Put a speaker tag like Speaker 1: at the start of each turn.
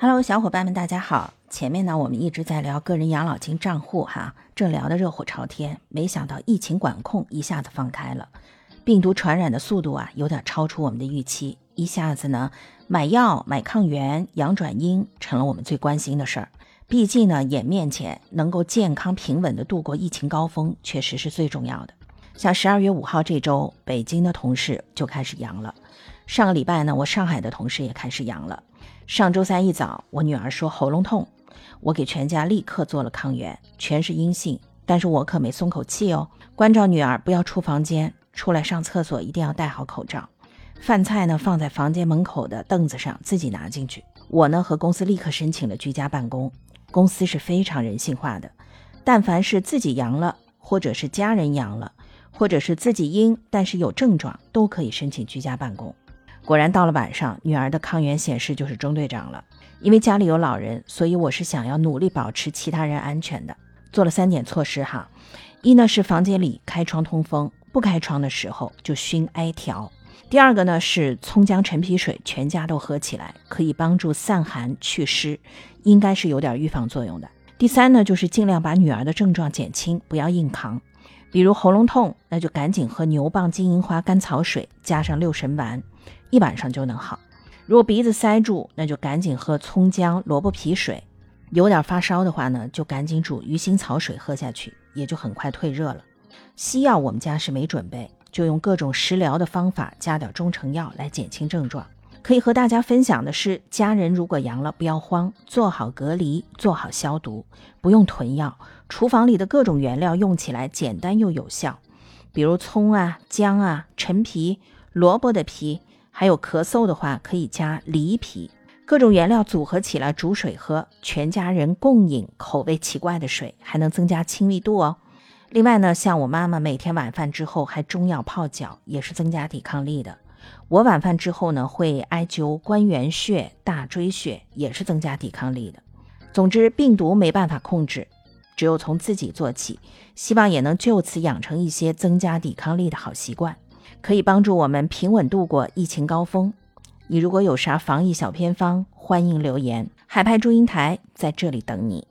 Speaker 1: Hello，小伙伴们，大家好。前面呢，我们一直在聊个人养老金账户哈，正聊得热火朝天，没想到疫情管控一下子放开了，病毒传染的速度啊，有点超出我们的预期，一下子呢，买药、买抗原、阳转阴成了我们最关心的事儿。毕竟呢，眼面前能够健康平稳的度过疫情高峰，确实是最重要的。像十二月五号这周，北京的同事就开始阳了。上个礼拜呢，我上海的同事也开始阳了。上周三一早，我女儿说喉咙痛，我给全家立刻做了抗原，全是阴性。但是我可没松口气哦，关照女儿不要出房间，出来上厕所一定要戴好口罩。饭菜呢放在房间门口的凳子上，自己拿进去。我呢和公司立刻申请了居家办公。公司是非常人性化的，但凡是自己阳了，或者是家人阳了。或者是自己阴，但是有症状，都可以申请居家办公。果然到了晚上，女儿的抗原显示就是中队长了。因为家里有老人，所以我是想要努力保持其他人安全的，做了三点措施哈。一呢是房间里开窗通风，不开窗的时候就熏艾条。第二个呢是葱姜陈皮水，全家都喝起来，可以帮助散寒祛湿，应该是有点预防作用的。第三呢就是尽量把女儿的症状减轻，不要硬扛。比如喉咙痛，那就赶紧喝牛蒡金银花甘草水，加上六神丸，一晚上就能好。如果鼻子塞住，那就赶紧喝葱姜萝卜皮水。有点发烧的话呢，就赶紧煮鱼腥草水喝下去，也就很快退热了。西药我们家是没准备，就用各种食疗的方法，加点中成药来减轻症状。可以和大家分享的是，家人如果阳了，不要慌，做好隔离，做好消毒，不用囤药。厨房里的各种原料用起来简单又有效，比如葱啊、姜啊、陈皮、萝卜的皮，还有咳嗽的话可以加梨皮。各种原料组合起来煮水喝，全家人共饮口味奇怪的水，还能增加亲密度哦。另外呢，像我妈妈每天晚饭之后还中药泡脚，也是增加抵抗力的。我晚饭之后呢，会艾灸关元穴、大椎穴，也是增加抵抗力的。总之，病毒没办法控制，只有从自己做起。希望也能就此养成一些增加抵抗力的好习惯，可以帮助我们平稳度过疫情高峰。你如果有啥防疫小偏方，欢迎留言，海派祝英台在这里等你。